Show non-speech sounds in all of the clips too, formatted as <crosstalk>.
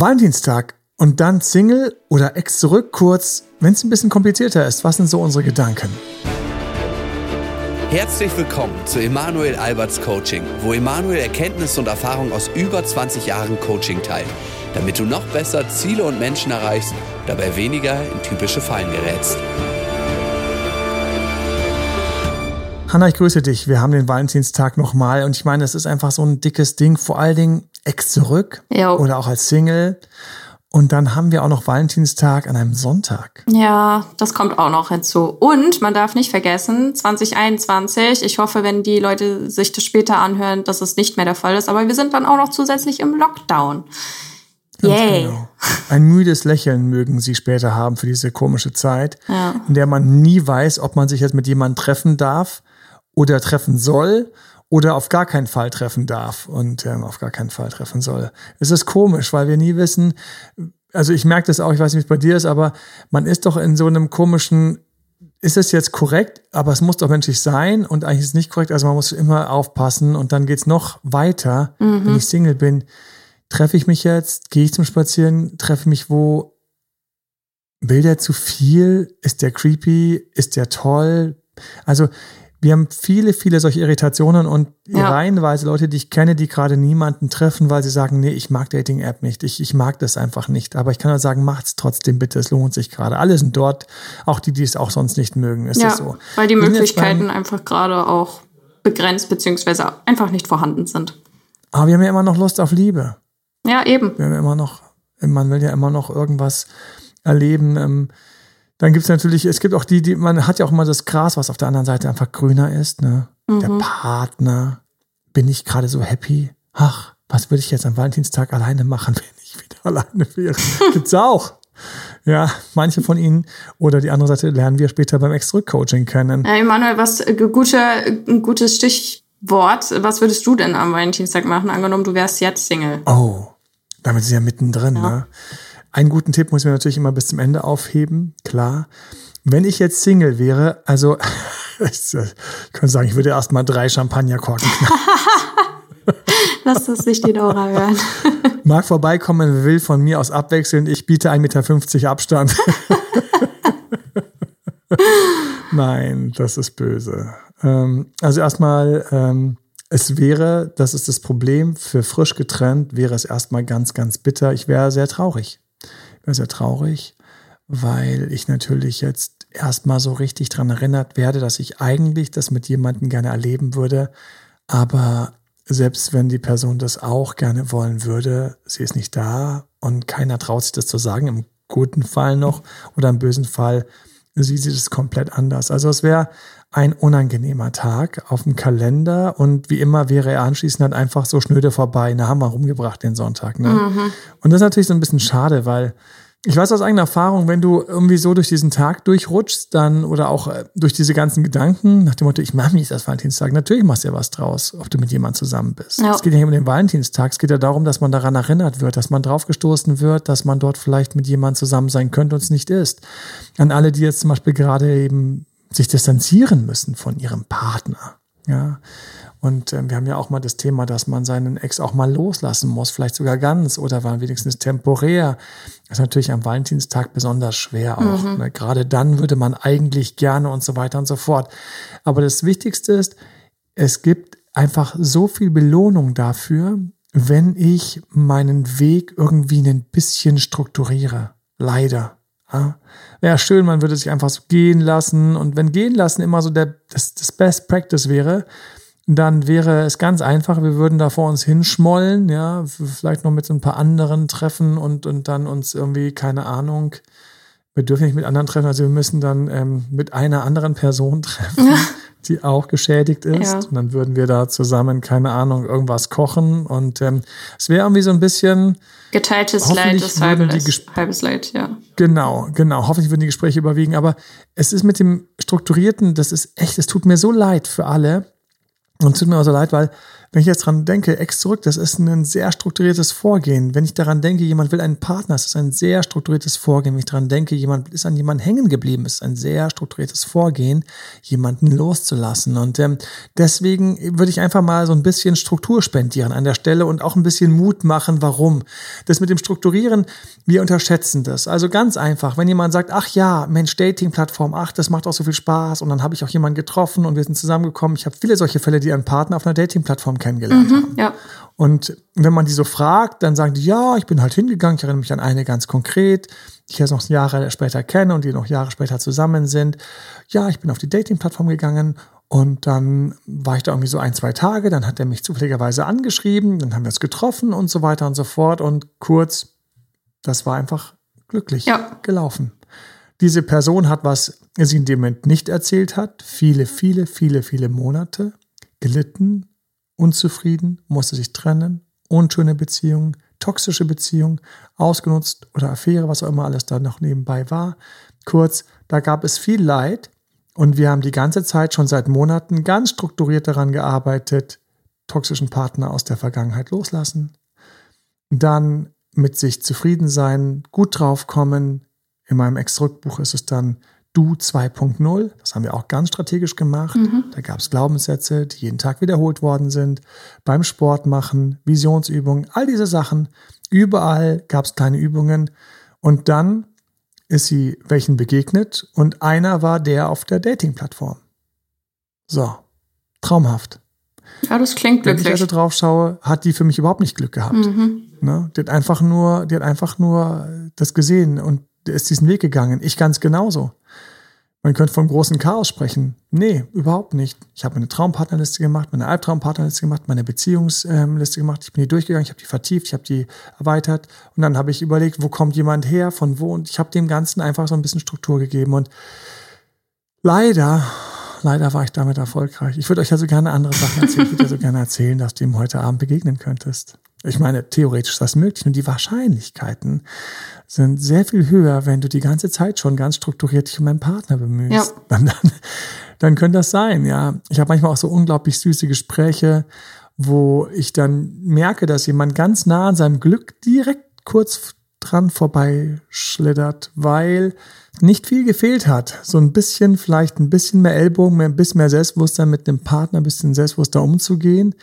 Valentinstag und dann Single oder Ex zurück, kurz, wenn es ein bisschen komplizierter ist. Was sind so unsere Gedanken? Herzlich willkommen zu Emanuel Alberts Coaching, wo Emanuel Erkenntnisse und Erfahrung aus über 20 Jahren Coaching teilt, damit du noch besser Ziele und Menschen erreichst, dabei weniger in typische Fallen gerätst. Hanna, ich grüße dich. Wir haben den Valentinstag nochmal und ich meine, es ist einfach so ein dickes Ding, vor allen Dingen Ex zurück Jo. oder auch als Single. Und dann haben wir auch noch Valentinstag an einem Sonntag. Ja, das kommt auch noch hinzu. Und man darf nicht vergessen, 2021, ich hoffe, wenn die Leute sich das später anhören, dass es nicht mehr der Fall ist, aber wir sind dann auch noch zusätzlich im Lockdown. Ganz Yay. genau. Ein müdes Lächeln mögen sie später haben für diese komische Zeit, Ja. in der man nie weiß, ob man sich jetzt mit jemandem treffen darf oder treffen soll oder auf gar keinen Fall treffen darf und ähm, auf gar keinen Fall treffen soll. Es ist komisch, weil wir nie wissen, also ich merke das auch, ich weiß nicht, wie es bei dir ist, aber man ist doch in so einem komischen, ist es jetzt korrekt, aber es muss doch menschlich sein und eigentlich ist es nicht korrekt, also man muss immer aufpassen und dann geht's noch weiter, wenn ich Single bin. Treffe ich mich jetzt? Gehe ich zum Spazieren? Treffe ich mich wo? Will der zu viel? Ist der creepy? Ist der toll? Also, wir haben viele, viele solche Irritationen und Ja. reihenweise Leute, die ich kenne, die gerade niemanden treffen, weil sie sagen, nee, ich mag Dating-App nicht. Ich, ich mag das einfach nicht. Aber ich kann nur sagen, macht's trotzdem bitte. Es lohnt sich gerade. Alle sind dort. Auch die, die es auch sonst nicht mögen. Ist Ja, das so? weil die Möglichkeiten beim- einfach gerade auch begrenzt beziehungsweise einfach nicht vorhanden sind. Aber wir haben ja immer noch Lust auf Liebe. Ja, eben. Wir haben ja immer noch, man will ja immer noch irgendwas erleben. Ähm, dann gibt es natürlich, es gibt auch die, die, man hat ja auch immer das Gras, was auf der anderen Seite einfach grüner ist. Ne? Der Partner. Bin ich gerade so happy? Ach, was würde ich jetzt am Valentinstag alleine machen, <laughs> wenn ich wieder alleine wäre? <laughs> Gibt's auch. Ja, manche von ihnen oder die andere Seite lernen wir später beim Extra-Coaching kennen. Ja, Emanuel, was äh, gute, ein gutes Stichwort. Was würdest du denn am Valentinstag machen? Angenommen, du wärst jetzt Single. Oh, damit ist ja mittendrin. Ne? Einen guten Tipp muss ich mir natürlich immer bis zum Ende aufheben, klar. Wenn ich jetzt Single wäre, also <laughs> ich könnte sagen, ich würde erst mal drei Champagnerkorken knallen. <laughs> Lass das nicht die Dora hören. <laughs> Mag vorbeikommen, will von mir aus abwechseln. Ich biete 1,50 Meter Abstand. Nein, das ist böse. Ähm, also erstmal, ähm, es wäre, das ist das Problem, für frisch getrennt wäre es erstmal ganz, ganz bitter. Ich wäre sehr traurig. Sehr traurig, weil ich natürlich jetzt erstmal so richtig dran erinnert werde, dass ich eigentlich das mit jemandem gerne erleben würde. Aber selbst wenn die Person das auch gerne wollen würde, sie ist nicht da und keiner traut sich das zu sagen, im guten Fall noch oder im bösen Fall sieht sie das komplett anders. Also es wäre ein unangenehmer Tag auf dem Kalender und wie immer wäre er anschließend dann einfach so schnöde vorbei. Na, haben wir rumgebracht den Sonntag. Ne? Und das ist natürlich so ein bisschen schade, weil ich weiß aus eigener Erfahrung, wenn du irgendwie so durch diesen Tag durchrutschst, dann oder auch äh, durch diese ganzen Gedanken, nach dem Motto, ich mache mich das Valentinstag, natürlich machst du ja was draus, ob du mit jemandem zusammen bist. Ja. Es geht ja nicht um den Valentinstag, es geht ja darum, dass man daran erinnert wird, dass man draufgestoßen wird, dass man dort vielleicht mit jemandem zusammen sein könnte und es nicht ist. An alle, die jetzt zum Beispiel gerade eben sich distanzieren müssen von ihrem Partner. Ja. Und ähm, wir haben ja auch mal das Thema, dass man seinen Ex auch mal loslassen muss, vielleicht sogar ganz oder war wenigstens temporär. Das ist natürlich am Valentinstag besonders schwer auch. Ne? Gerade dann würde man eigentlich gerne und so weiter und so fort. Aber das Wichtigste ist, es gibt einfach so viel Belohnung dafür, wenn ich meinen Weg irgendwie ein bisschen strukturiere. Leider. Ja. Wäre schön, man würde sich einfach so gehen lassen. Und wenn gehen lassen immer so der, das, das Best Practice wäre, dann wäre es ganz einfach, wir würden da vor uns hinschmollen, ja, vielleicht noch mit so ein paar anderen treffen und, und dann uns irgendwie, keine Ahnung, wir dürfen nicht mit anderen treffen, also wir müssen dann ähm, mit einer anderen Person <laughs> treffen, <laughs> die auch geschädigt ist. Ja. Und dann würden wir da zusammen, keine Ahnung, irgendwas kochen. Und ähm, es wäre irgendwie so ein bisschen, Geteiltes Leid ist halbes, halbes Leid, ja. Genau, genau. Hoffentlich würden die Gespräche überwiegen. Aber es ist mit dem Strukturierten, das ist echt, es tut mir so leid für alle. Und es tut mir auch so leid, weil wenn ich jetzt dran denke, ex zurück, das ist ein sehr strukturiertes Vorgehen. Wenn ich daran denke, jemand will einen Partner, das ist ein sehr strukturiertes Vorgehen. Wenn ich daran denke, jemand ist an jemanden hängen geblieben, ist ein sehr strukturiertes Vorgehen, jemanden loszulassen. Und ähm, deswegen würde ich einfach mal so ein bisschen Struktur spendieren an der Stelle und auch ein bisschen Mut machen, warum. Das mit dem Strukturieren, wir unterschätzen das. Also ganz einfach, wenn jemand sagt, ach ja, Mensch, Dating-Plattform, ach, das macht auch so viel Spaß und dann habe ich auch jemanden getroffen und wir sind zusammengekommen. Ich habe viele solche Fälle, die ihren Partner auf einer Dating-Plattform kennengelernt mhm, haben. Ja. Und wenn man die so fragt, dann sagen die, ja, ich bin halt hingegangen, ich erinnere mich an eine ganz konkret, die ich jetzt noch Jahre später kenne und die noch Jahre später zusammen sind. Ja, ich bin auf die Dating-Plattform gegangen und dann war ich da irgendwie so ein, zwei Tage, dann hat er mich zufälligerweise angeschrieben, dann haben wir uns getroffen und so weiter und so fort. Und kurz, das war einfach glücklich ja. gelaufen. Diese Person hat, was sie in dem Moment nicht erzählt hat, viele, viele, viele, viele Monate gelitten, unzufrieden, musste sich trennen, unschöne Beziehungen, toxische Beziehungen, ausgenutzt oder Affäre, was auch immer alles da noch nebenbei war. Kurz, da gab es viel Leid und wir haben die ganze Zeit schon seit Monaten ganz strukturiert daran gearbeitet, toxischen Partner aus der Vergangenheit loslassen, dann mit sich zufrieden sein, gut draufkommen. In meinem Ex-Rückbuch ist es dann Du 2.0. Das haben wir auch ganz strategisch gemacht. Mhm. Da gab es Glaubenssätze, die jeden Tag wiederholt worden sind. Beim Sport machen, Visionsübungen, all diese Sachen. Überall gab es kleine Übungen. Und dann ist sie welchen begegnet und einer war der auf der Dating-Plattform. So, traumhaft. Ja, das klingt glücklich. Wenn ich also drauf schaue, hat die für mich überhaupt nicht Glück gehabt. Mhm. Ne? Die hat einfach nur, die hat einfach nur das gesehen und ist diesen Weg gegangen. Ich ganz genauso. Man könnte vom großen Chaos sprechen. Nee, überhaupt nicht. Ich habe meine Traumpartnerliste gemacht, meine Albtraumpartnerliste gemacht, meine Beziehungsliste gemacht. Ich bin die durchgegangen, ich habe die vertieft, ich habe die erweitert und dann habe ich überlegt, wo kommt jemand her, von wo und ich habe dem Ganzen einfach so ein bisschen Struktur gegeben und leider, leider war ich damit erfolgreich. Ich würde euch also gerne andere Sachen erzählen. Ich würde dir so gerne erzählen, dass du ihm heute Abend begegnen könntest. Ich meine, theoretisch ist das möglich und die Wahrscheinlichkeiten sind sehr viel höher, wenn du die ganze Zeit schon ganz strukturiert dich um einen Partner bemühst. Ja. Dann, dann, dann könnte das sein, ja. Ich habe manchmal auch so unglaublich süße Gespräche, wo ich dann merke, dass jemand ganz nah an seinem Glück direkt kurz dran vorbeischlittert, weil nicht viel gefehlt hat. So ein bisschen, vielleicht ein bisschen mehr Ellbogen, ein bisschen mehr Selbstbewusstsein mit dem Partner, ein bisschen selbstbewusster umzugehen.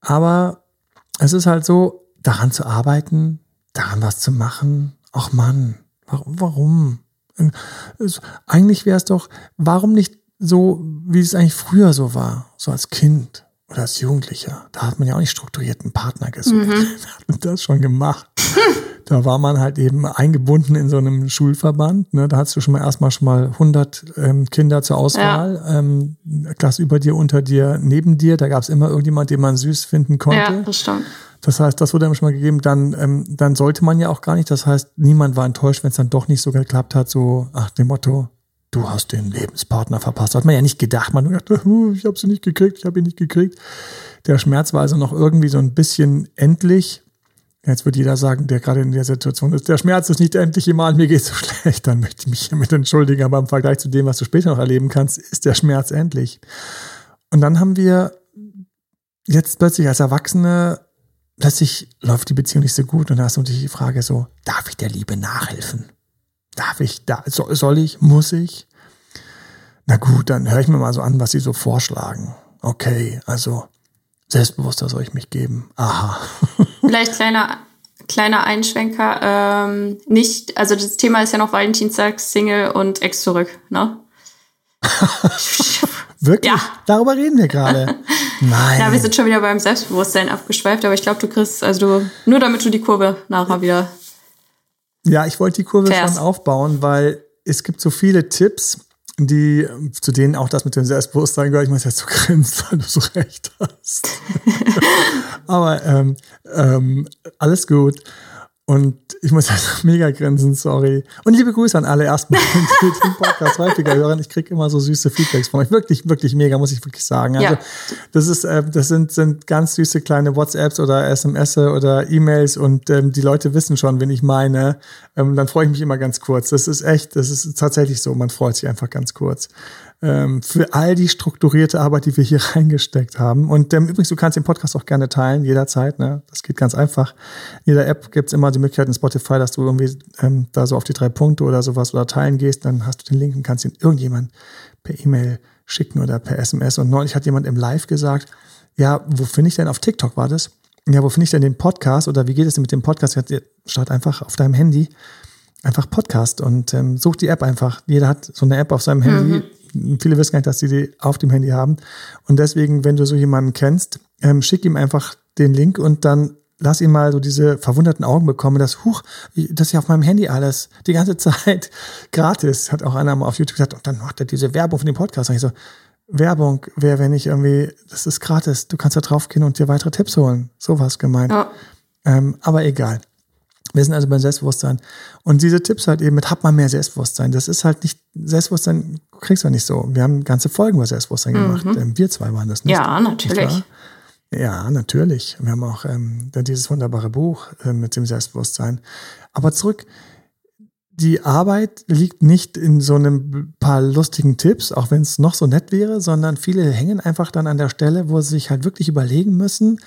Aber es ist halt so, daran zu arbeiten, daran was zu machen. Ach Mann, warum? Es, eigentlich wäre es doch, warum nicht so, wie es eigentlich früher so war, so als Kind oder als Jugendlicher. Da hat man ja auch nicht strukturierten Partner gesucht. Mhm. Da <laughs> hat man das schon gemacht. da war man halt eben eingebunden in so einem Schulverband. Ne? Da hast du schon mal erstmal schon mal 100 ähm, Kinder zur Auswahl. Ja. Ähm, Klasse über dir, unter dir, neben dir. Da gab es immer irgendjemand, den man süß finden konnte. Ja, das stimmt. Das heißt, das wurde einem schon mal gegeben. Dann, ähm, dann sollte man ja auch gar nicht. Das heißt, niemand war enttäuscht, wenn es dann doch nicht so geklappt hat. So, ach, dem Motto, du hast den Lebenspartner verpasst. Hat man ja nicht gedacht. Man dachte, ich habe sie nicht gekriegt, ich habe ihn nicht gekriegt. Der Schmerz war also noch irgendwie so ein bisschen endlich. Jetzt wird jeder sagen, der gerade in der Situation ist, der Schmerz ist nicht endlich immer, mir geht so <laughs> schlecht, dann möchte ich mich hiermit entschuldigen, aber im Vergleich zu dem, was du später noch erleben kannst, ist der Schmerz endlich. Und dann haben wir jetzt plötzlich als Erwachsene, plötzlich läuft die Beziehung nicht so gut und da ist natürlich die Frage so, darf ich der Liebe nachhelfen? Darf ich, da, soll ich, muss ich? Na gut, dann höre ich mir mal so an, was sie so vorschlagen. Okay, also Selbstbewusster soll ich mich geben. Aha. <laughs> Vielleicht kleiner, kleiner Einschwenker. Ähm, nicht, also das Thema ist ja noch Valentinstag, Single und Ex zurück, ne? <laughs> Wirklich? Ja. Darüber reden wir gerade. <laughs> Nein. Ja, wir sind schon wieder beim Selbstbewusstsein abgeschweift, aber ich glaube, du kriegst, also du, nur damit du die Kurve nachher wieder. Ja, ich wollte die Kurve fährst. schon aufbauen, weil es gibt so viele Tipps, die, zu denen auch das mit dem Selbstbewusstsein gehört. Ich muss jetzt so <laughs> grinsen, weil du so recht hast. <laughs> Aber ähm, ähm, alles gut. Und ich muss jetzt <laughs> mega grinsen, sorry. Und liebe Grüße an alle erstmal, die den Podcast häufiger hören. Ich kriege immer so süße Feedbacks von euch. Wirklich, wirklich mega, muss ich wirklich sagen. Also, ja. das ist, äh, das sind, sind ganz süße kleine WhatsApps oder SMS oder E-Mails und ähm, die Leute wissen schon, wen ich meine. Ähm, dann freue ich mich immer ganz kurz. Das ist echt, das ist tatsächlich so. Man freut sich einfach ganz kurz. Ähm, für all die strukturierte Arbeit, die wir hier <laughs> reingesteckt haben. Und ähm, übrigens, du kannst den Podcast auch gerne teilen, jederzeit. Ne? Das geht ganz einfach. In jeder App gibt's immer die Möglichkeit in Spotify, dass du irgendwie ähm, da so auf die drei Punkte oder sowas oder teilen gehst. Dann hast du den Link und kannst ihn irgendjemand per E-Mail schicken oder per SMS. Und neulich hat jemand im Live gesagt, ja, wo finde ich denn auf TikTok war das? Ja, wo finde ich denn den Podcast oder wie geht es denn mit dem Podcast? Start einfach auf deinem Handy einfach Podcast und ähm, such die App einfach. Jeder hat so eine App auf seinem Handy. Mhm. Viele wissen gar nicht, dass sie die auf dem Handy haben. Und deswegen, wenn du so jemanden kennst, ähm, schick ihm einfach den Link und dann lass ihn mal so diese verwunderten Augen bekommen, dass, huch, das ist ja auf meinem Handy alles, die ganze <laughs> Zeit gratis, hat auch einer mal auf YouTube gesagt, und dann macht er diese Werbung für den Podcast. Und ich so, Werbung wäre, wenn ich irgendwie, das ist gratis, du kannst da draufgehen und dir weitere Tipps holen. Sowas gemeint. Ja. Ähm, aber egal. Wir sind also beim Selbstbewusstsein. Und diese Tipps halt eben mit, hab mal mehr Selbstbewusstsein. Das ist halt nicht, Selbstbewusstsein kriegst du nicht so. Wir haben ganze Folgen über Selbstbewusstsein mhm. gemacht. Ähm, wir zwei waren das nicht. Ja, natürlich. Ja, natürlich. Wir haben auch ähm, dieses wunderbare Buch äh, mit dem Selbstbewusstsein. Aber zurück, die Arbeit liegt nicht in so einem paar lustigen Tipps, auch wenn es noch so nett wäre, sondern viele hängen einfach dann an der Stelle, wo sie sich halt wirklich überlegen müssen,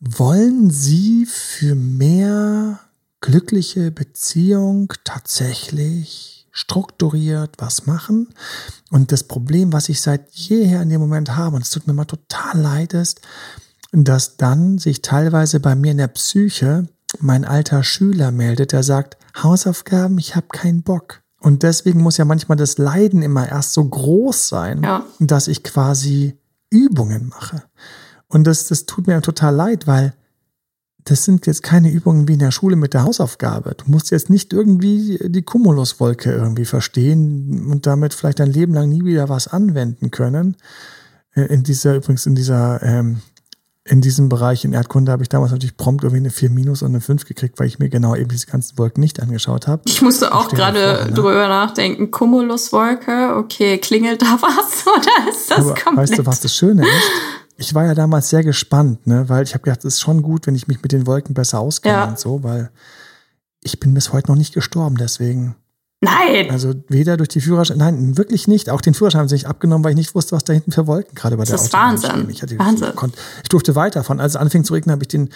wollen sie für mehr glückliche Beziehung tatsächlich strukturiert was machen. Und das Problem, was ich seit jeher in dem Moment habe, und es tut mir mal total leid, ist, dass dann sich teilweise bei mir in der Psyche mein alter Schüler meldet, der sagt, Hausaufgaben, ich habe keinen Bock. Und deswegen muss ja manchmal das Leiden immer erst so groß sein, ja. dass ich quasi Übungen mache. Und das, das tut mir total leid, weil das sind jetzt keine Übungen wie in der Schule mit der Hausaufgabe. Du musst jetzt nicht irgendwie die Cumuluswolke irgendwie verstehen und damit vielleicht dein Leben lang nie wieder was anwenden können. Äh, in dieser, übrigens in dieser, ähm, in diesem Bereich in Erdkunde habe ich damals natürlich prompt irgendwie eine 4 minus und eine 5 gekriegt, weil ich mir genau eben diese ganzen Wolken nicht angeschaut habe. Ich musste auch gerade ne? drüber nachdenken. Cumuluswolke, okay, klingelt da was <laughs> oder ist das Aber komplett? Weißt du, was das Schöne ist? Ich war ja damals sehr gespannt, ne, weil ich habe gedacht, es ist schon gut, wenn ich mich mit den Wolken besser auskenne ja. und so, weil ich bin bis heute noch nicht gestorben, deswegen. Nein! Also weder durch die Führerschein, nein, wirklich nicht. Auch den Führerschein haben sie sich abgenommen, weil ich nicht wusste, was da hinten für Wolken gerade bei der das Autobahn ist Wahnsinn. Ich, hatte, Wahnsinn. Ich, konnte, ich durfte weiterfahren. Als es anfing zu regnen, habe ich den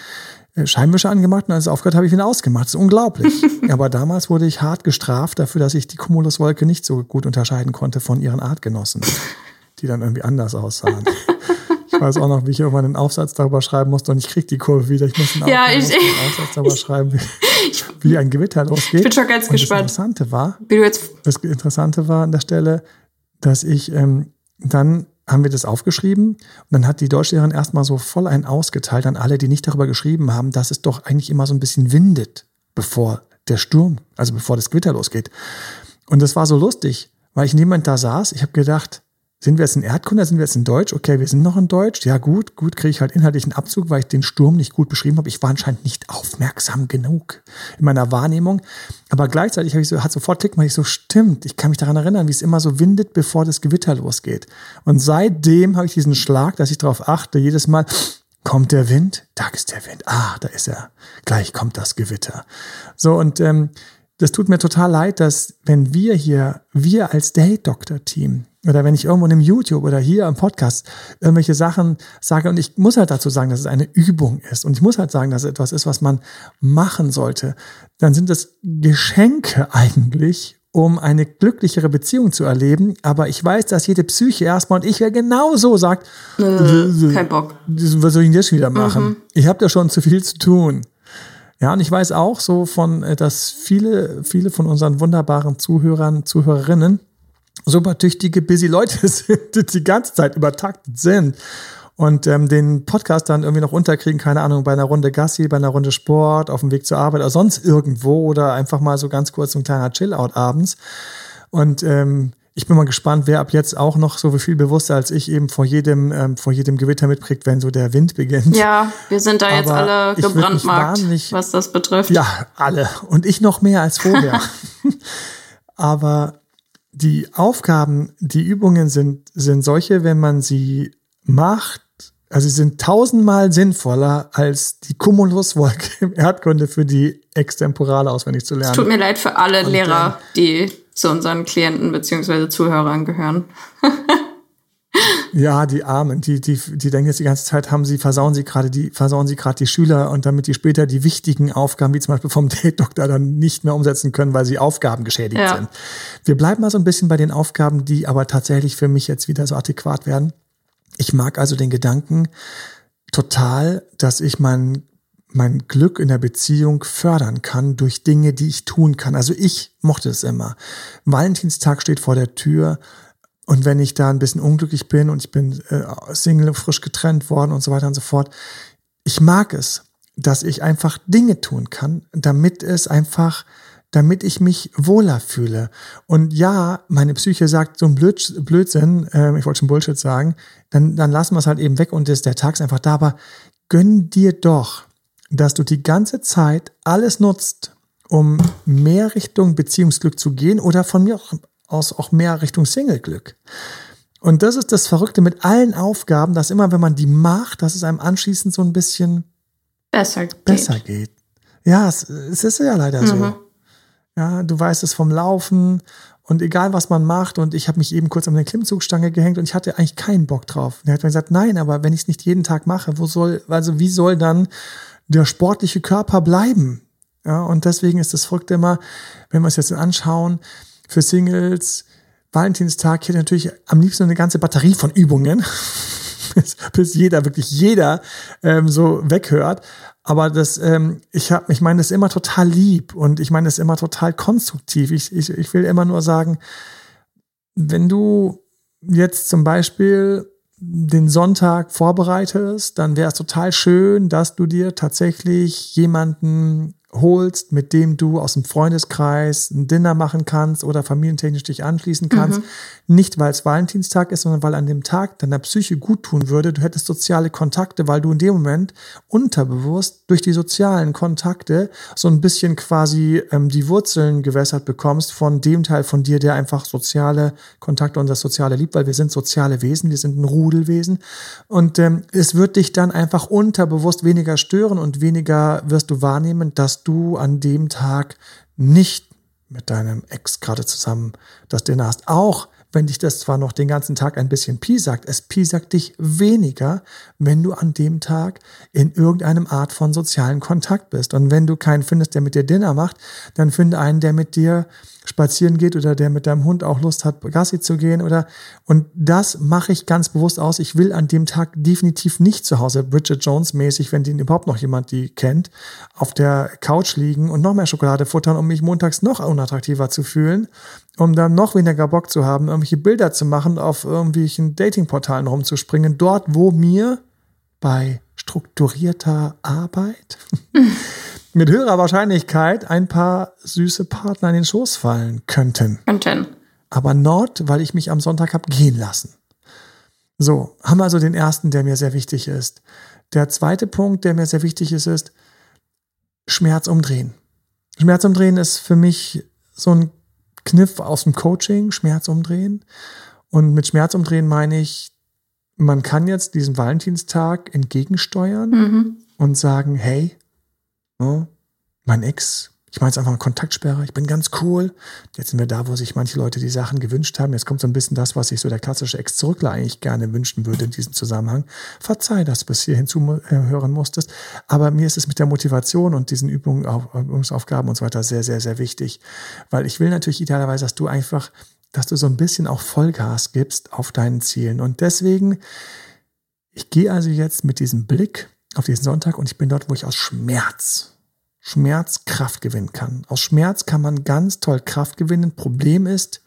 äh, Scheinwischer angemacht und als es aufgehört habe ich ihn ausgemacht. Das ist unglaublich. <laughs> Aber damals wurde ich hart gestraft dafür, dass ich die Cumuluswolke nicht so gut unterscheiden konnte von ihren Artgenossen, die dann irgendwie anders aussahen. <laughs> Ich weiß auch noch, wie ich irgendwann einen Aufsatz darüber schreiben musste und ich krieg die Kurve wieder. Ich muss einen, ja, ich, einen Aufsatz darüber <laughs> ich, schreiben, wie, wie, ein Gewitter losgeht. Ich bin schon ganz und gespannt. Das Interessante war, das Interessante war an der Stelle, dass ich ähm, dann haben wir das aufgeschrieben und dann hat die Deutschlehrerin erstmal so voll einen ausgeteilt an alle, die nicht darüber geschrieben haben, dass es doch eigentlich immer so ein bisschen windet, bevor der Sturm, also bevor das Gewitter losgeht. Und das war so lustig, weil ich niemand da saß. Ich habe gedacht, sind wir jetzt in Erdkunde, sind wir jetzt in Deutsch? Okay, wir sind noch in Deutsch. Ja, gut, gut, kriege ich halt inhaltlichen Abzug, weil ich den Sturm nicht gut beschrieben habe. Ich war anscheinend nicht aufmerksam genug in meiner Wahrnehmung. Aber gleichzeitig habe ich so, hat sofort Klick, weil ich so, stimmt, ich kann mich daran erinnern, wie es immer so windet, bevor das Gewitter losgeht. Und seitdem habe ich diesen Schlag, dass ich darauf achte, jedes Mal, kommt der Wind? Da ist der Wind. Ah, da ist er. Gleich kommt das Gewitter. So, und ähm, das tut mir total leid, dass wenn wir hier, wir als Date-Doctor-Team, oder wenn ich irgendwo in einem YouTube oder hier im Podcast irgendwelche Sachen sage und ich muss halt dazu sagen, dass es eine Übung ist und ich muss halt sagen, dass es etwas ist, was man machen sollte, dann sind es Geschenke eigentlich, um eine glücklichere Beziehung zu erleben. Aber ich weiß, dass jede Psyche erstmal und ich ja genauso sagt, äh, kein Bock. Was soll ich denn jetzt wieder machen? Mhm. Ich habe da schon zu viel zu tun. Ja, und ich weiß auch so von, äh, dass viele, viele von unseren wunderbaren Zuhörern, Zuhörerinnen super tüchtige, busy Leute <laughs> sind, die die ganze Zeit übertaktet sind und ähm, den Podcast dann irgendwie noch unterkriegen, keine Ahnung, bei einer Runde Gassi, bei einer Runde Sport, auf dem Weg zur Arbeit oder sonst irgendwo oder einfach mal so ganz kurz ein kleiner Chill-Out abends. Und ähm, ich bin mal gespannt, wer ab jetzt auch noch so viel bewusster als ich eben vor jedem, ähm, vor jedem Gewitter mitkriegt, wenn so der Wind beginnt. Ja, wir sind da jetzt alle gebrandmarkt, was das betrifft. Ja, alle. Und ich noch mehr als vorher. <laughs> Aber die Aufgaben, die Übungen sind, sind solche, wenn man sie macht, also sie sind tausendmal sinnvoller als die Cumuluswolke im Erdkunde für die Extemporale auswendig zu lernen. Es tut mir leid für alle Und, Lehrer, die zu unseren Klienten beziehungsweise Zuhörern gehören. <laughs> Ja, die Armen, die, die, die denken jetzt die ganze Zeit, haben sie, versauen sie gerade die, versauen sie gerade die Schüler und damit die später die wichtigen Aufgaben, wie zum Beispiel vom <laughs> Date-Doktor, dann nicht mehr umsetzen können, weil sie Aufgaben geschädigt ja. sind. Wir bleiben mal so ein bisschen bei den Aufgaben, die aber tatsächlich für mich jetzt wieder so adäquat werden. Ich mag also den Gedanken total, dass ich mein mein Glück in der Beziehung fördern kann durch Dinge, die ich tun kann. Also ich mochte es immer. Valentinstag steht vor der Tür und wenn ich da ein bisschen unglücklich bin und ich bin äh, Single, frisch getrennt worden und so weiter und so fort, ich mag es, dass ich einfach Dinge tun kann, damit es einfach, damit ich mich wohler fühle. Und ja, meine Psyche sagt so ein Blödsinn, äh, ich wollte schon Bullshit sagen, dann, dann lassen wir es halt eben weg und ist, der Tag ist einfach da, aber gönn dir doch, dass du die ganze Zeit alles nutzt, um mehr Richtung Beziehungsglück zu gehen oder von mir auch aus auch mehr Richtung Single-Glück. Und das ist das Verrückte mit allen Aufgaben, dass immer, wenn man die macht, dass es einem anschließend so ein bisschen besser geht. Besser geht. Ja, es, es ist ja leider mhm. so. Ja, du weißt es vom Laufen und egal was man macht und ich habe mich eben kurz an eine Klimmzugstange gehängt und ich hatte eigentlich keinen Bock drauf. Und er hat mir gesagt, nein, aber wenn ich es nicht jeden Tag mache, wo soll, also wie soll dann der sportliche Körper bleiben? Ja, und deswegen ist das Verrückte immer, wenn wir es jetzt anschauen, für Singles. Valentinstag hier natürlich am liebsten eine ganze Batterie von Übungen, <laughs> bis, jeder, wirklich jeder ähm, so weghört. Aber das, ähm, ich habe, ich meine das immer total lieb und ich meine das immer total konstruktiv. Ich, ich, ich will immer nur sagen, wenn du jetzt zum Beispiel den Sonntag vorbereitest, dann wäre es total schön, dass du dir tatsächlich jemanden holst, mit dem du aus dem Freundeskreis ein Dinner machen kannst oder familientechnisch dich anschließen kannst. Mhm. Nicht, weil es Valentinstag ist, sondern weil an dem Tag deiner Psyche gut tun würde. Du hättest soziale Kontakte, weil du in dem Moment unterbewusst durch die sozialen Kontakte so ein bisschen quasi ähm, die Wurzeln gewässert bekommst von dem Teil von dir, der einfach soziale Kontakte und das Soziale liebt, weil wir sind soziale Wesen, wir sind ein Rudelwesen. Und ähm, es wird dich dann einfach unterbewusst weniger stören und weniger wirst du wahrnehmen, dass du an dem Tag nicht mit deinem Ex gerade zusammen das Dinner hast. Auch wenn dich das zwar noch den ganzen Tag ein bisschen piesackt, es piesackt dich weniger, wenn du an dem Tag in irgendeinem Art von sozialen Kontakt bist. Und wenn du keinen findest, der mit dir Dinner macht, dann finde einen, der mit dir spazieren geht oder der mit deinem Hund auch Lust hat, Gassi zu gehen oder und das mache ich ganz bewusst aus. Ich will an dem Tag definitiv nicht zu Hause Bridget Jones mäßig, wenn den überhaupt noch jemand die kennt, auf der Couch liegen und noch mehr Schokolade futtern, um mich montags noch unattraktiver zu fühlen, um dann noch weniger Bock zu haben, irgendwelche Bilder zu machen, auf irgendwelchen Datingportalen rumzuspringen, dort wo mir bei strukturierter Arbeit <laughs> mit höherer Wahrscheinlichkeit ein paar süße Partner in den Schoß fallen könnten. Könnten. Aber not, weil ich mich am Sonntag habe gehen lassen. So, haben wir also den ersten, der mir sehr wichtig ist. Der zweite Punkt, der mir sehr wichtig ist, ist Schmerz umdrehen. Schmerz umdrehen ist für mich so ein Kniff aus dem Coaching, Schmerz umdrehen. Und mit Schmerz umdrehen meine ich, man kann jetzt diesen Valentinstag entgegensteuern mhm. und sagen, hey, Ne? Mein Ex, ich meine jetzt einfach eine Kontaktsperre, ich bin ganz cool. Jetzt sind wir da, wo sich manche Leute die Sachen gewünscht haben. Jetzt kommt so ein bisschen das, was sich so der klassische Ex-Zurückler eigentlich gerne wünschen würde in diesem Zusammenhang. Verzeih, dass du bis hierhin zuhören musstest. Aber mir ist es mit der Motivation und diesen Übungen, Übungsaufgaben und so weiter sehr, sehr, sehr wichtig. Weil ich will natürlich idealerweise, dass du einfach, dass du so ein bisschen auch Vollgas gibst auf deinen Zielen. Und deswegen, ich gehe also jetzt mit diesem Blick auf diesen Sonntag und ich bin dort, wo ich aus Schmerz, Schmerz Kraft gewinnen kann. Aus Schmerz kann man ganz toll Kraft gewinnen. Problem ist,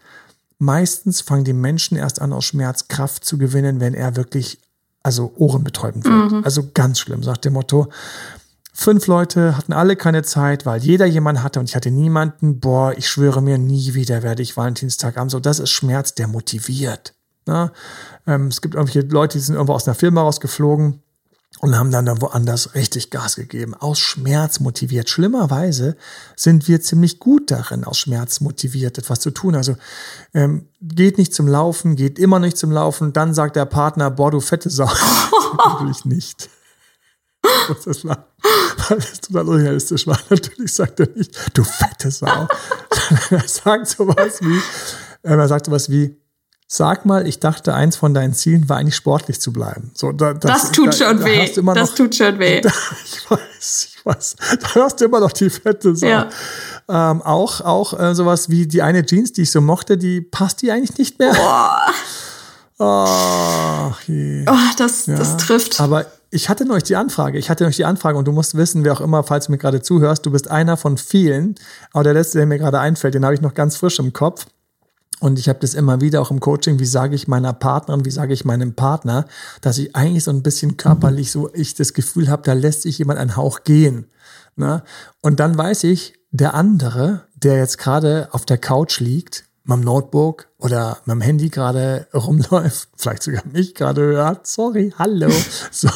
meistens fangen die Menschen erst an, aus Schmerz Kraft zu gewinnen, wenn er wirklich, also ohrenbetäubend wird. Mhm. Also ganz schlimm, sagt dem Motto. Fünf Leute hatten alle keine Zeit, weil jeder jemanden hatte und ich hatte niemanden. Boah, ich schwöre mir, nie wieder werde ich Valentinstag haben. So, das ist Schmerz, der motiviert. Ne? Ähm, es gibt irgendwelche Leute, die sind irgendwo aus einer Firma rausgeflogen und haben dann da woanders richtig Gas gegeben, aus Schmerz motiviert. Schlimmerweise sind wir ziemlich gut darin, aus Schmerz motiviert etwas zu tun. Also ähm, geht nicht zum Laufen, geht immer nicht zum Laufen, dann sagt der Partner, boah, du fette Sau. <laughs> Natürlich nicht. Das war, weil das total unrealistisch war. Natürlich sagt er nicht, du fette Sau. <laughs> er sagt sowas wie, äh, er sagt sowas wie, sag mal, ich dachte, eins von deinen Zielen war eigentlich sportlich zu bleiben. So, da, das, das, tut da, schon da weh. das noch, tut schon weh. <laughs> ich weiß, ich weiß. Da hast du immer noch die fette Sau. Ja. Ähm, auch auch äh, sowas wie die eine Jeans, die ich so mochte, die passt die eigentlich nicht mehr. Boah. Ach je. Oh, das, ja. das trifft. Aber ich hatte neulich die Anfrage. Ich hatte neulich die Anfrage und du musst wissen, wer auch immer, falls du mir gerade zuhörst, du bist einer von vielen. Aber der letzte, der mir gerade einfällt, den habe ich noch ganz frisch im Kopf. Und ich habe das immer wieder auch im Coaching, wie sage ich meiner Partnerin, wie sage ich meinem Partner, dass ich eigentlich so ein bisschen körperlich so ich das Gefühl habe, da lässt sich jemand einen Hauch gehen. Ne? Und dann weiß ich, der andere, der jetzt gerade auf der Couch liegt, mit dem Notebook oder mit dem Handy gerade <laughs> rumläuft, vielleicht sogar mich gerade hört, sorry, hallo. <laughs> So,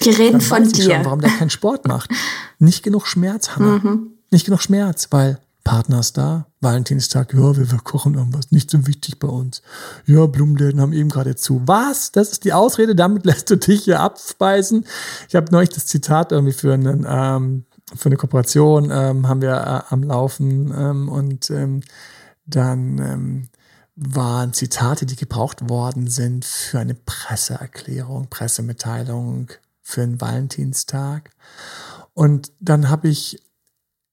Wir reden von dir. Schon, warum der keinen Sport macht. Nicht genug Schmerz, Hanna. Mhm. Nicht genug Schmerz, weil Partner ist da, Valentinstag, ja, wir, wir kochen irgendwas, nicht so wichtig bei uns. Ja, Blumenläden haben eben gerade zu. Was? Das ist die Ausrede, damit lässt du dich hier abspeisen. Ich habe neulich das Zitat irgendwie für einen ähm, für eine Kooperation ähm, haben wir äh, am Laufen ähm, und ähm, dann ähm, waren Zitate, die gebraucht worden sind für eine Presseerklärung, Pressemitteilung für einen Valentinstag. Und dann habe ich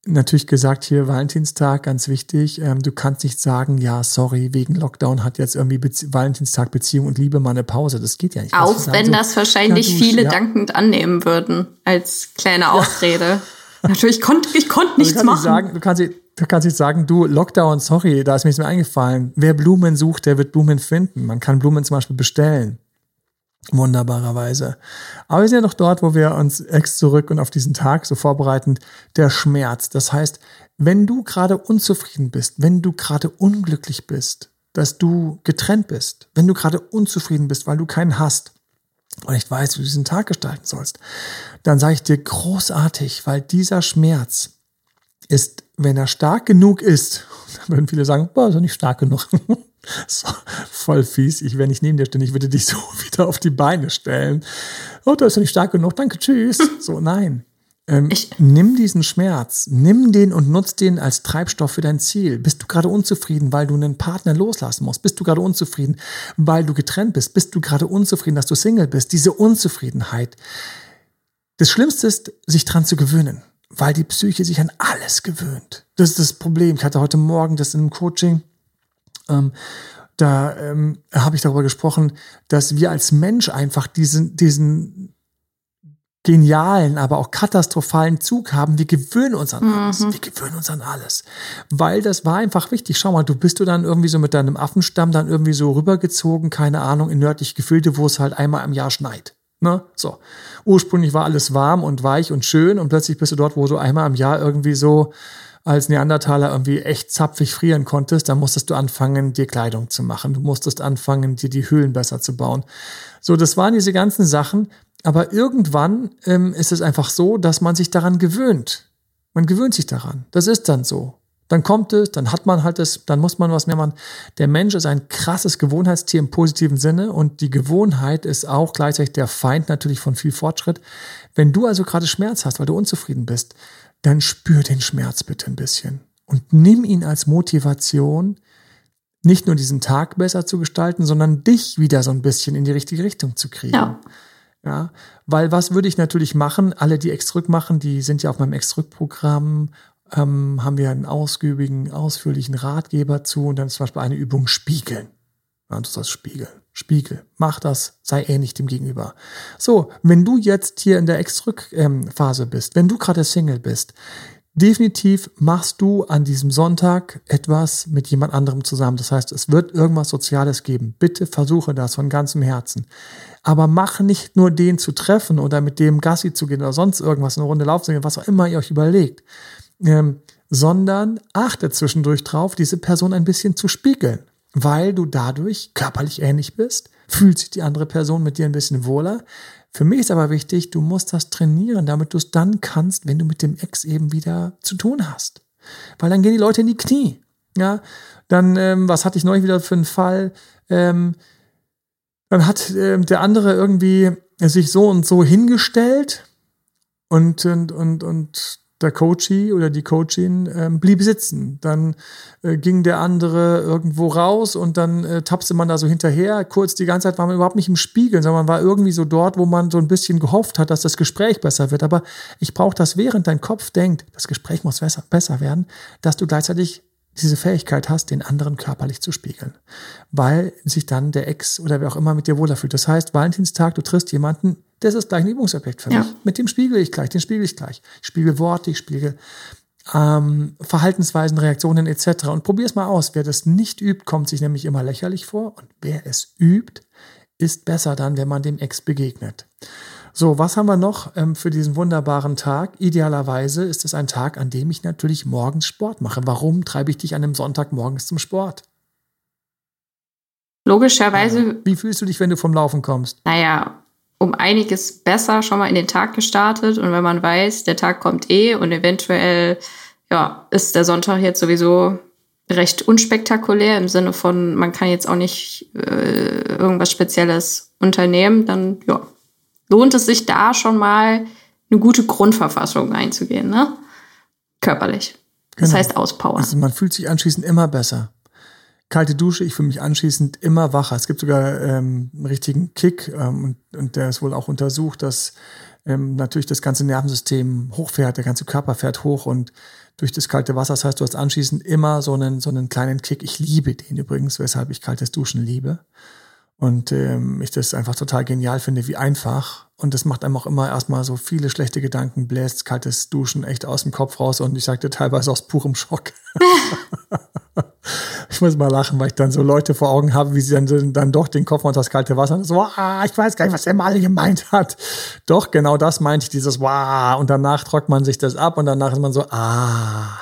natürlich gesagt, hier Valentinstag, ganz wichtig, ähm, du kannst nicht sagen, ja, sorry, wegen Lockdown hat jetzt irgendwie Bezie Valentinstag Beziehung und Liebe mal eine Pause. Das geht ja nicht. Auch wenn so, das wahrscheinlich ja, du, viele ja. dankend annehmen würden, als kleine Ausrede. Ja. <laughs> Natürlich konnte ich konnte nichts also machen. Sagen, du kannst Du kannst nicht sagen, du, Lockdown, sorry, da ist mir nichts mehr eingefallen. Wer Blumen sucht, der wird Blumen finden. Man kann Blumen zum Beispiel bestellen. Wunderbarerweise. Aber wir sind ja noch dort, wo wir uns ex zurück und auf diesen Tag so vorbereiten, der Schmerz. Das heißt, wenn du gerade unzufrieden bist, wenn du gerade unglücklich bist, dass du getrennt bist, wenn du gerade unzufrieden bist, weil du keinen hast und nicht weißt, wie du diesen Tag gestalten sollst, dann sage ich dir großartig, weil dieser Schmerz ist, wenn er stark genug ist, <laughs> dann würden viele sagen, boah, ist er nicht stark genug. <laughs> <laughs> so, voll fies. Ich, wenn ich neben dir stehe, ich würde dich so <laughs> wieder auf die Beine stellen. Oh, da ist er nicht stark genug, danke, tschüss. <laughs> So, nein. Ähm, nimm diesen Schmerz, nimm den und nutz den als Treibstoff für dein Ziel. Bist du gerade unzufrieden, weil du einen Partner loslassen musst? Bist du gerade unzufrieden, weil du getrennt bist? Bist du gerade unzufrieden, dass du Single bist? Diese Unzufriedenheit. Das Schlimmste ist, sich dran zu gewöhnen weil die Psyche sich an alles gewöhnt. Das ist das Problem. Ich hatte heute Morgen das in einem Coaching. Ähm, da ähm, habe ich darüber gesprochen, dass wir als Mensch einfach diesen, diesen genialen, aber auch katastrophalen Zug haben. Wir gewöhnen uns an alles. Mhm. Wir gewöhnen uns an alles. Weil das war einfach wichtig. Schau mal, du bist du dann irgendwie so mit deinem Affenstamm dann irgendwie so rübergezogen, keine Ahnung, in nördliche Gefilde, wo es halt einmal im Jahr schneit. Ne? So. Ursprünglich war alles warm und weich und schön und plötzlich bist du dort, wo du einmal im Jahr irgendwie so als Neandertaler irgendwie echt zapfig frieren konntest, dann musstest du anfangen, dir Kleidung zu machen. Du musstest anfangen, dir die Höhlen besser zu bauen. So, das waren diese ganzen Sachen. Aber irgendwann ähm, ist es einfach so, dass man sich daran gewöhnt. Man gewöhnt sich daran. Das ist dann so. Dann kommt es, dann hat man halt es, dann muss man was mehr machen. Der Mensch ist ein krasses Gewohnheitstier im positiven Sinne und die Gewohnheit ist auch gleichzeitig der Feind natürlich von viel Fortschritt. Wenn du also gerade Schmerz hast, weil du unzufrieden bist, dann spür den Schmerz bitte ein bisschen und nimm ihn als Motivation, nicht nur diesen Tag besser zu gestalten, sondern dich wieder so ein bisschen in die richtige Richtung zu kriegen. Ja. Ja, weil was würde ich natürlich machen? Alle, die Extrück machen, die sind ja auf meinem Extrück-Programm ähm, haben wir einen ausgiebigen, ausführlichen Ratgeber zu und dann zum Beispiel eine Übung Spiegeln. Ja, du sollst spiegeln. Spiegel. Mach das, sei ähnlich dem Gegenüber. So, wenn du jetzt hier in der Ex-Rück-Phase bist, wenn du gerade Single bist, definitiv machst du an diesem Sonntag etwas mit jemand anderem zusammen. Das heißt, es wird irgendwas Soziales geben. Bitte versuche das von ganzem Herzen. Aber mach nicht nur den zu treffen oder mit dem Gassi zu gehen oder sonst irgendwas, eine Runde laufen zu gehen, was auch immer ihr euch überlegt ähm, sondern achte zwischendurch drauf, diese Person ein bisschen zu spiegeln, weil du dadurch körperlich ähnlich bist, fühlt sich die andere Person mit dir ein bisschen wohler. Für mich ist aber wichtig, du musst das trainieren, damit du es dann kannst, wenn du mit dem Ex eben wieder zu tun hast. Weil dann gehen die Leute in die Knie. Ja, dann, ähm, was hatte ich neulich wieder für einen Fall? Ähm, dann hat ähm, der andere irgendwie sich so und so hingestellt und, und, und, und der Coachie oder die Coachin ähm, blieb sitzen. Dann äh, ging der andere irgendwo raus und dann äh, tapste man da so hinterher. Kurz die ganze Zeit war man überhaupt nicht im Spiegel, sondern man war irgendwie so dort, wo man so ein bisschen gehofft hat, dass das Gespräch besser wird. Aber ich brauche das, während dein Kopf denkt, das Gespräch muss besser, besser werden, dass du gleichzeitig diese Fähigkeit hast, den anderen körperlich zu spiegeln, weil sich dann der Ex oder wer auch immer mit dir wohler fühlt. Das heißt, Valentinstag, du triffst jemanden, das ist gleich ein Übungsobjekt für ja. mich. Mit dem spiegel ich gleich, den spiegel ich gleich. Ich spiegel Worte, ich spiegel ähm, Verhaltensweisen, Reaktionen etc. Und probier es mal aus. Wer das nicht übt, kommt sich nämlich immer lächerlich vor. Und wer es übt, ist besser dann, wenn man dem Ex begegnet. So, was haben wir noch ähm, für diesen wunderbaren Tag? Idealerweise ist es ein Tag, an dem ich natürlich morgens Sport mache. Warum treibe ich dich an einem Sonntag morgens zum Sport? Logischerweise. Wie fühlst du dich, wenn du vom Laufen kommst? Naja, um einiges besser schon mal in den Tag gestartet. Und wenn man weiß, der Tag kommt eh und eventuell ja, ist der Sonntag jetzt sowieso recht unspektakulär im Sinne von, man kann jetzt auch nicht äh, irgendwas Spezielles unternehmen, dann ja, lohnt es sich da schon mal eine gute Grundverfassung einzugehen, ne? Körperlich. Das genau. heißt auspowern. Also man fühlt sich anschließend immer besser. Kalte Dusche, ich fühle mich anschließend immer wacher. Es gibt sogar ähm, einen richtigen Kick ähm, und, und der ist wohl auch untersucht, dass ähm, natürlich das ganze Nervensystem hochfährt, der ganze Körper fährt hoch und durch das kalte Wasser. Das heißt, du hast anschließend immer so einen, so einen kleinen Kick. Ich liebe den übrigens, weshalb ich kaltes Duschen liebe. Und ähm, ich das einfach total genial finde, wie einfach. Und das macht einem auch immer erstmal so viele schlechte Gedanken, bläst kaltes Duschen echt aus dem Kopf raus und ich sagte teilweise aus purem Schock. <laughs> ich muss mal lachen, weil ich dann so Leute vor Augen habe, wie sie dann, dann doch den Kopf unter das kalte Wasser und so, ah, ich weiß gar nicht, was der mal gemeint hat. Doch, genau das meinte ich, dieses wow. Und danach trocknet man sich das ab und danach ist man so, ah.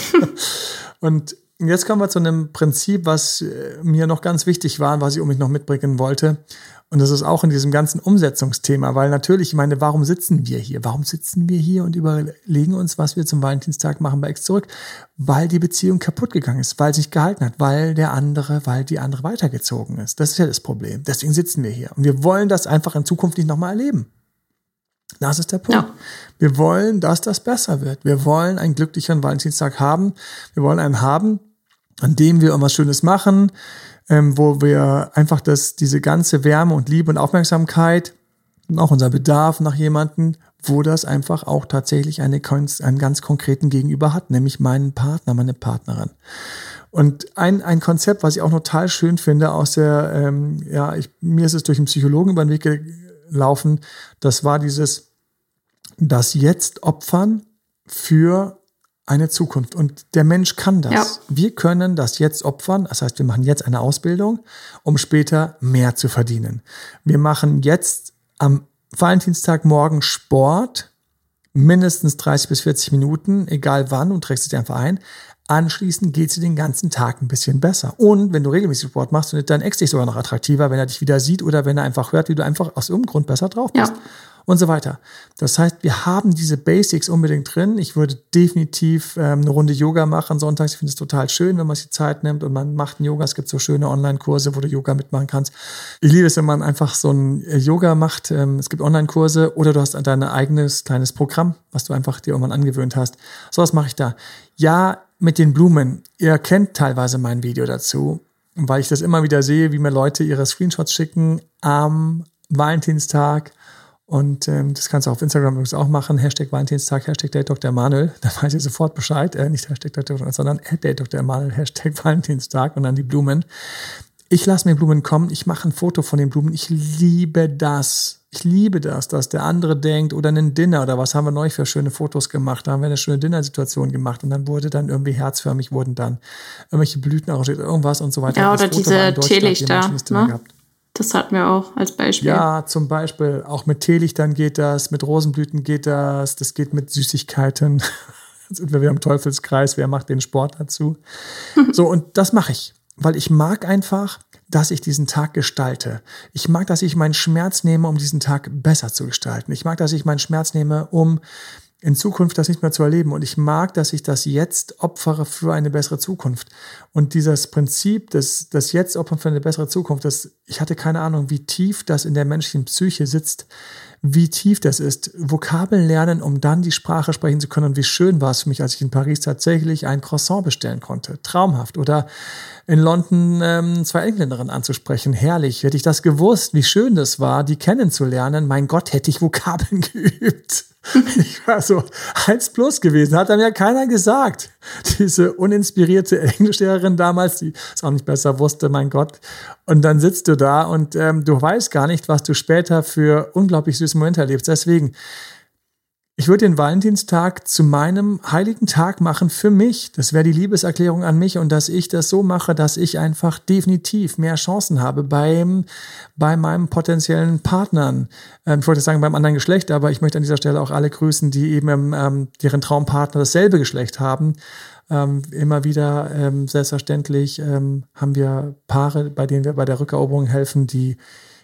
<laughs> und Jetzt kommen wir zu einem Prinzip, was äh, mir noch ganz wichtig war, was ich um mich noch mitbringen wollte. Und das ist auch in diesem ganzen Umsetzungsthema, weil natürlich, ich meine, warum sitzen wir hier? Warum sitzen wir hier und überlegen uns, was wir zum Valentinstag machen bei Ex zurück? Weil die Beziehung kaputt gegangen ist, weil sich gehalten hat, weil der andere, weil die andere weitergezogen ist. Das ist ja das Problem. Deswegen sitzen wir hier. Und wir wollen das einfach in Zukunft nicht nochmal erleben. Das ist der Punkt. Ja. Wir wollen, dass das besser wird. Wir wollen einen glücklicheren Valentinstag haben. Wir wollen einen haben, an dem wir irgendwas Schönes machen, ähm, wo wir einfach das, diese ganze Wärme und Liebe und Aufmerksamkeit, auch unser Bedarf nach jemanden, wo das einfach auch tatsächlich eine, einen ganz konkreten Gegenüber hat, nämlich meinen Partner, meine Partnerin. Und ein, ein Konzept, was ich auch total schön finde, aus der, ähm, ja, ich, mir ist es durch einen Psychologen über den Weg gelaufen, das war dieses, das Jetzt opfern für eine Zukunft. Und der Mensch kann das. Ja. Wir können das jetzt opfern. Das heißt, wir machen jetzt eine Ausbildung, um später mehr zu verdienen. Wir machen jetzt am Valentinstag morgen Sport, mindestens 30 bis 40 Minuten, egal wann, und trägst es dir einfach ein. Anschließend geht es dir den ganzen Tag ein bisschen besser. Und wenn du regelmäßig Sport machst, findet dein Ex dich sogar noch attraktiver, wenn er dich wieder sieht oder wenn er einfach hört, wie du einfach aus irgendeinem Grund besser drauf bist. Ja und so weiter. Das heißt, wir haben diese Basics unbedingt drin. Ich würde definitiv ähm, eine Runde Yoga machen sonntags. Ich finde es total schön, wenn man sich Zeit nimmt und man macht einen Yoga. Es gibt so schöne Online-Kurse, wo du Yoga mitmachen kannst. Ich liebe es, wenn man einfach so ein äh, Yoga macht. Ähm, es gibt Online-Kurse oder du hast dein eigenes kleines Programm, was du einfach dir irgendwann angewöhnt hast. So was mache ich da. Ja, mit den Blumen. Ihr kennt teilweise mein Video dazu, weil ich das immer wieder sehe, wie mir Leute ihre Screenshots schicken am Valentinstag und ähm, das kannst du auf Instagram übrigens auch machen. Hashtag Valentinstag, Hashtag Date Dr. Emanuel. <laughs> Da weiß ich sofort Bescheid. Äh, nicht Hashtag Dr. sondern Date Dr. Emanuel, Hashtag <laughs> Valentinstag und dann die Blumen. Ich lasse mir Blumen kommen. Ich mache ein Foto von den Blumen. Ich liebe das. Ich liebe das, dass der andere denkt, oder ein Dinner oder was haben wir neu für schöne Fotos gemacht. Da haben wir eine schöne Dinnersituation gemacht und dann wurde dann irgendwie herzförmig, wurden dann irgendwelche Blüten arrangiert, irgendwas und so weiter. Ja, oder diese Teelichter. Ne? Das hatten wir auch als Beispiel. Ja, zum Beispiel auch mit Teelichtern geht das, mit Rosenblüten geht das, das geht mit Süßigkeiten. Jetzt <laughs> sind wir wieder im Teufelskreis, wer macht den Sport dazu? <laughs> so, und das mache ich, weil ich mag einfach, dass ich diesen Tag gestalte. Ich mag, dass ich meinen Schmerz nehme, um diesen Tag besser zu gestalten. Ich mag, dass ich meinen Schmerz nehme, um in Zukunft das nicht mehr zu erleben. Und ich mag, dass ich das jetzt opfere für eine bessere Zukunft. Und dieses Prinzip, das, das jetzt opfern für eine bessere Zukunft, das, ich hatte keine Ahnung, wie tief das in der menschlichen Psyche sitzt wie tief das ist. Vokabeln lernen, um dann die Sprache sprechen zu können. Und wie schön war es für mich, als ich in Paris tatsächlich ein Croissant bestellen konnte. Traumhaft. Oder in London ähm, zwei Engländerinnen anzusprechen. Herrlich. Hätte ich das gewusst, wie schön das war, die kennenzulernen. Mein Gott, hätte ich Vokabeln <laughs> geübt. <laughs> Ich war so eins plus gewesen, hat dann ja keiner gesagt. Diese uninspirierte Englischlehrerin damals, die es auch nicht besser wusste, mein Gott. Und dann sitzt du da und ähm, du weißt gar nicht, was du später für unglaublich süße Momente erlebst. Deswegen, ich würde den Valentinstag zu meinem heiligen Tag machen für mich. Das wäre die Liebeserklärung an mich und dass ich das so mache, dass ich einfach definitiv mehr Chancen habe beim, bei meinem potenziellen Partnern. Ähm, ich wollte sagen beim anderen Geschlecht, aber ich möchte an dieser Stelle auch alle grüßen, die eben ähm, deren Traumpartner dasselbe Geschlecht haben. Ähm, immer wieder ähm, selbstverständlich ähm, haben wir Paare, bei denen wir bei der Rückeroberung helfen, die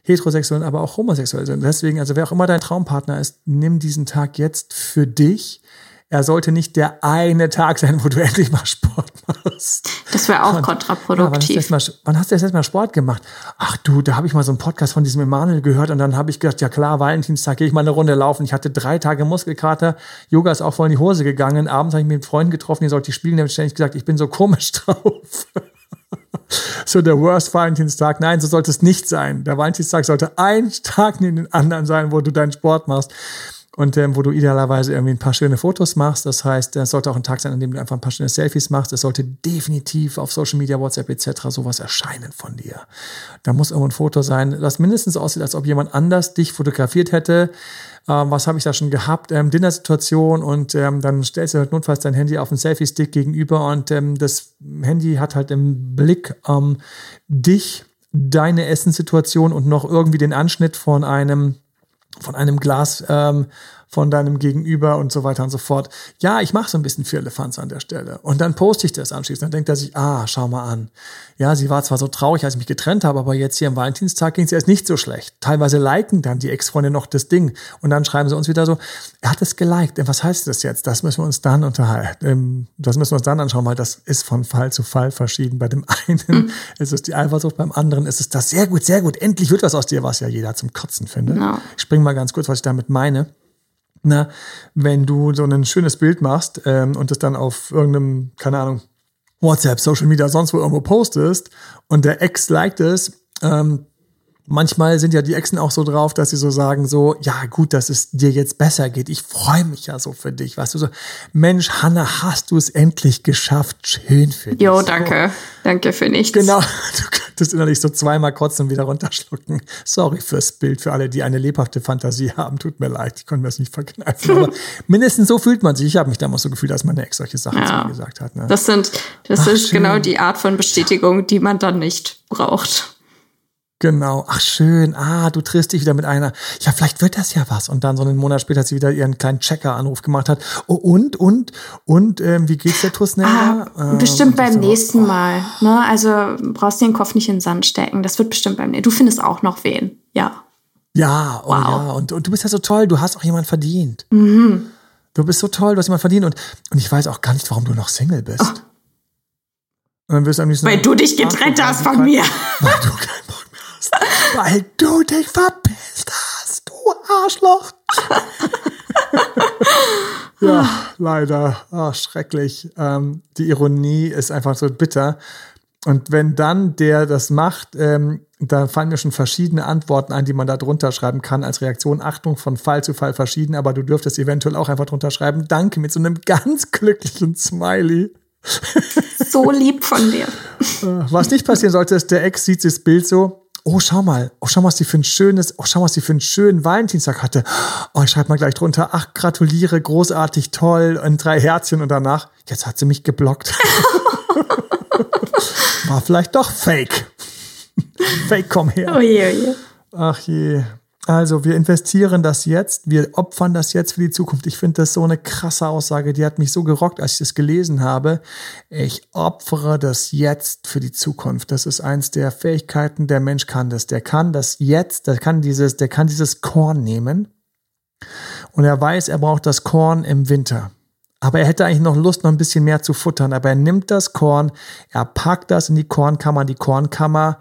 heterosexuell, aber auch homosexuell sind. Deswegen, also wer auch immer dein Traumpartner ist, nimm diesen Tag jetzt für dich. Er sollte nicht der eine Tag sein, wo du <laughs> endlich mal Sport machst. Das wäre auch kontraproduktiv. Ja, wann, hast du das letzte Mal Sport gemacht? Ach du, da habe ich mal so einen Podcast von diesem Emanuel gehört und dann habe ich gedacht, ja klar, Valentinstag gehe ich mal eine Runde laufen. Ich hatte drei Tage Muskelkater, Yoga ist auch voll in die Hose gegangen. Abends habe ich mich mit Freunden getroffen, die sollte ich spielen, die haben ständig gesagt, ich bin so komisch <laughs> drauf so der Worst Valentinstag. Nein, so sollte es nicht sein. Der Valentinstag sollte ein Tag neben den anderen sein, wo du deinen Sport machst und ähm, wo du idealerweise irgendwie ein paar schöne Fotos machst. Das heißt, es sollte auch ein Tag sein, an dem du einfach ein paar schöne Selfies machst. Es sollte definitiv auf Social Media, WhatsApp etc. sowas erscheinen von dir. Da muss irgendwo ein Foto sein, das mindestens aussieht, als ob jemand anders dich fotografiert hätte. Ähm, was habe ich da schon gehabt? Ähm, Dinnersituation und ähm, dann stellst du halt notfalls dein Handy auf den Selfie-Stick gegenüber und ähm, das Handy hat halt im Blick ähm, dich, deine Essenssituation und noch irgendwie den Anschnitt von einem von einem Glas ähm, von deinem Gegenüber und so weiter und so fort. Ja, ich mache so ein bisschen für Elefants an der Stelle. Und dann poste ich das anschließend. Dann denkt er sich, ah, schau mal an. Ja, sie war zwar so traurig, als ich mich getrennt habe, aber jetzt hier am Valentinstag ging es erst nicht so schlecht. Teilweise liken dann die Ex-Freunde noch das Ding. Und dann schreiben sie uns wieder so, er hat es geliked. Was heißt das jetzt? Das müssen wir uns dann unterhalten. Ähm, das müssen wir uns dann anschauen, weil das ist von Fall zu Fall verschieden. Bei dem <laughs> einen mhm. ist es die Eifersucht, beim anderen ist es das sehr gut, sehr gut. Endlich wird was aus dir, was ja jeder zum Kotzen findet. No. Ich springe mal ganz kurz, was ich damit meine na, wenn du so ein schönes Bild machst ähm, und es dann auf irgendeinem, keine Ahnung, WhatsApp, Social Media, sonst wo irgendwo postest und der Ex liked es, ähm, manchmal sind ja die Exen auch so drauf, dass sie so sagen, so, ja gut, dass es dir jetzt besser geht. Ich freue mich ja so für dich. Weißt du, so, Mensch, Hanna, hast du es endlich geschafft. Schön für dich. Jo, danke. So. Danke für nichts. Genau, <laughs> du könntest innerlich so zweimal kotzen und wieder runterschlucken. Sorry fürs Bild, für alle, die eine lebhafte Fantasie haben. Tut mir leid, ich konnte mir das nicht verkneifen. Aber <laughs> mindestens so fühlt man sich. Ich habe mich damals so gefühlt, als meine Ex solche Sachen ja. zu mir gesagt hat. Ne? Das sind, das Ach, ist schön. genau die Art von Bestätigung, die man dann nicht braucht. Genau. Ach schön. Ah, du triffst dich wieder mit einer. Ja, vielleicht wird das ja was. Und dann so einen Monat später hat sie wieder ihren kleinen Checker-Anruf gemacht hat. Oh, und, und, und, ähm, wie geht's der Tusnella? Ah, ähm, bestimmt beim nächsten auch, oh. Mal. Ne? Also brauchst du den Kopf nicht in den Sand stecken. Das wird bestimmt beim nächsten Du findest auch noch wen. Ja. Ja, oh wow. ja. Und, und du bist ja so toll. Du hast auch jemanden verdient. Mhm. Du bist so toll, du hast jemanden verdient. Und, und ich weiß auch gar nicht, warum du noch Single bist. Oh. Und dann wirst du am liebsten Weil du dich getrennt hast von mir. Weil du kein weil du dich verpisst hast, du Arschloch. <laughs> ja, leider. Oh, schrecklich. Ähm, die Ironie ist einfach so bitter. Und wenn dann der das macht, ähm, da fallen mir schon verschiedene Antworten ein, die man da drunter schreiben kann als Reaktion. Achtung, von Fall zu Fall verschieden, aber du dürftest eventuell auch einfach drunter schreiben. Danke mit so einem <laughs> ganz glücklichen Smiley. So lieb von dir. Äh, was nicht passieren sollte, ist, der Ex sieht das Bild so, oh, schau mal, oh, schau mal, was die für ein schönes, oh, schau mal, was die für einen schönen Valentinstag hatte. Oh, ich schreibe mal gleich drunter, ach, gratuliere, großartig, toll, und drei Herzchen und danach, jetzt hat sie mich geblockt. <laughs> War vielleicht doch Fake. <laughs> Fake, komm her. Oh je, oh je. Ach je. Also wir investieren das jetzt, wir opfern das jetzt für die Zukunft. Ich finde das so eine krasse Aussage, die hat mich so gerockt, als ich das gelesen habe. Ich opfere das jetzt für die Zukunft. Das ist eins der Fähigkeiten, der Mensch kann das. Der kann das jetzt, der kann dieses, der kann dieses Korn nehmen Und er weiß, er braucht das Korn im Winter. Aber er hätte eigentlich noch Lust, noch ein bisschen mehr zu futtern. Aber er nimmt das Korn, er packt das in die Kornkammer. Die Kornkammer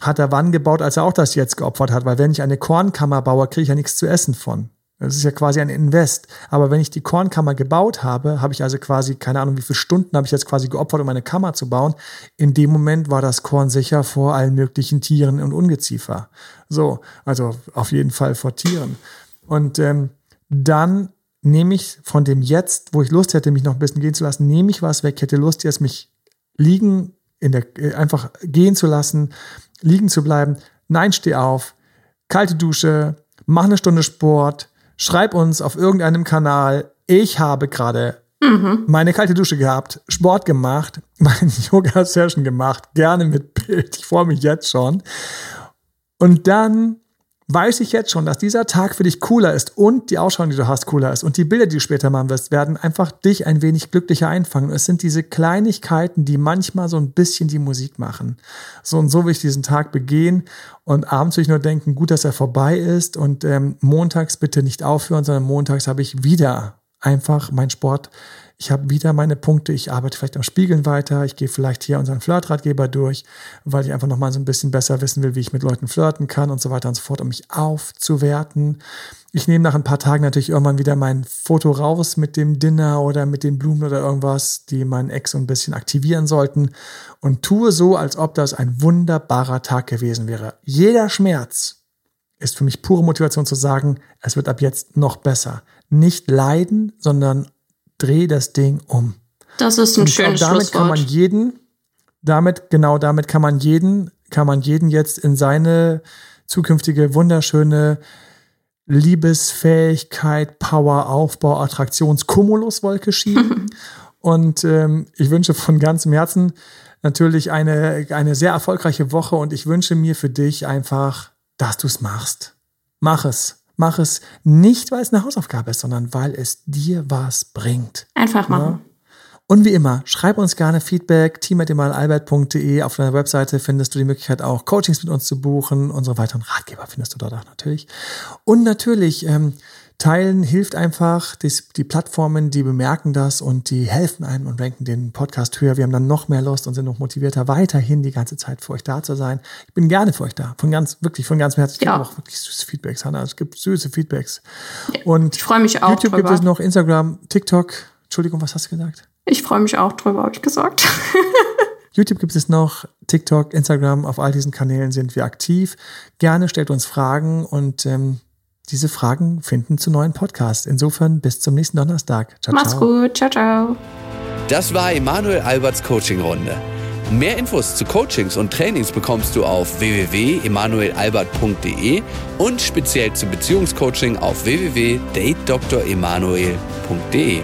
hat er wann gebaut, als er auch das jetzt geopfert hat. Weil wenn ich eine Kornkammer baue, kriege ich ja nichts zu essen von. Das ist ja quasi ein Invest. Aber wenn ich die Kornkammer gebaut habe, habe ich also quasi, keine Ahnung, wie viele Stunden habe ich jetzt quasi geopfert, um eine Kammer zu bauen. In dem Moment war das Korn sicher vor allen möglichen Tieren und Ungeziefer. So, also auf jeden Fall vor Tieren. Und ähm, dann nehme ich von dem Jetzt, wo ich Lust hätte, mich noch ein bisschen gehen zu lassen, nehme ich was weg. Hätte Lust, jetzt mich liegen, in der, äh, einfach gehen zu lassen, liegen zu bleiben. Nein, steh auf, kalte Dusche, mach eine Stunde Sport, schreib uns auf irgendeinem Kanal. Ich habe gerade mhm. meine kalte Dusche gehabt, Sport gemacht, <laughs> meine Yoga-Session gemacht, gerne mit Bild. Ich freue mich jetzt schon. Und dann weiß ich jetzt schon, dass dieser Tag für dich cooler ist und die Ausschau, die du hast, cooler ist und die Bilder, die du später machen wirst, werden einfach dich ein wenig glücklicher einfangen. es sind diese Kleinigkeiten, die manchmal so ein bisschen die Musik machen. So und so will ich diesen Tag begehen und abends will ich nur denken, gut, dass er vorbei ist und ähm, montags bitte nicht aufhören, sondern montags habe ich wieder einfach mein Sport ich habe wieder meine Punkte, ich arbeite vielleicht am Spiegeln weiter, ich gehe vielleicht hier unseren Flirtratgeber durch, weil ich einfach nochmal so ein bisschen besser wissen will, wie ich mit Leuten flirten kann und so weiter und so fort, um mich aufzuwerten. Ich nehme nach ein paar Tagen natürlich irgendwann wieder mein Foto raus mit dem Dinner oder mit den Blumen oder irgendwas, die meinen Ex so ein bisschen aktivieren sollten und tue so, als ob das ein wunderbarer Tag gewesen wäre. Jeder Schmerz ist für mich pure Motivation zu sagen, es wird ab jetzt noch besser. Nicht leiden, sondern dreh das Ding um. Das ist ein und schönes damit Schlusswort. kann man jeden, damit, genau damit kann man jeden, kann man jeden jetzt in seine zukünftige wunderschöne Liebesfähigkeit, Power, Aufbau, Attraktions-Kumuluswolke schieben. <laughs> und ähm, ich wünsche von ganzem Herzen natürlich eine, eine sehr erfolgreiche Woche und ich wünsche mir für dich einfach, dass du es machst. Mach es. Mach es nicht, weil es eine Hausaufgabe ist, sondern weil es dir was bringt. Einfach machen. Ja? Und wie immer, schreib uns gerne Feedback, team.albert.de. Auf deiner Webseite findest du die Möglichkeit auch Coachings mit uns zu buchen. Unsere weiteren Ratgeber findest du dort auch natürlich. Und natürlich, ähm, Teilen hilft einfach. Die, die, Plattformen, die bemerken das und die helfen einem und ranken den Podcast höher. Wir haben dann noch mehr Lust und sind noch motivierter, weiterhin die ganze Zeit für euch da zu sein. Ich bin gerne für euch da. Von ganz, wirklich, von ganz Herzen. Ich ja. auch wirklich süße Feedbacks, Hanna. Es gibt süße Feedbacks. Und ich freue mich auch. YouTube drüber. gibt es noch, Instagram, TikTok. Entschuldigung, was hast du gesagt? Ich freue mich auch drüber, habe ich gesagt. <laughs> YouTube gibt es noch, TikTok, Instagram, auf all diesen Kanälen sind wir aktiv. Gerne stellt uns Fragen und ähm, diese Fragen finden zu neuen Podcasts. Insofern bis zum nächsten Donnerstag. Ciao, Mach's ciao. gut. Ciao, ciao. Das war Emanuel Alberts Coaching-Runde. Mehr Infos zu Coachings und Trainings bekommst du auf www.emanuelalbert.de und speziell zu Beziehungscoaching auf www.datedremanuel.de.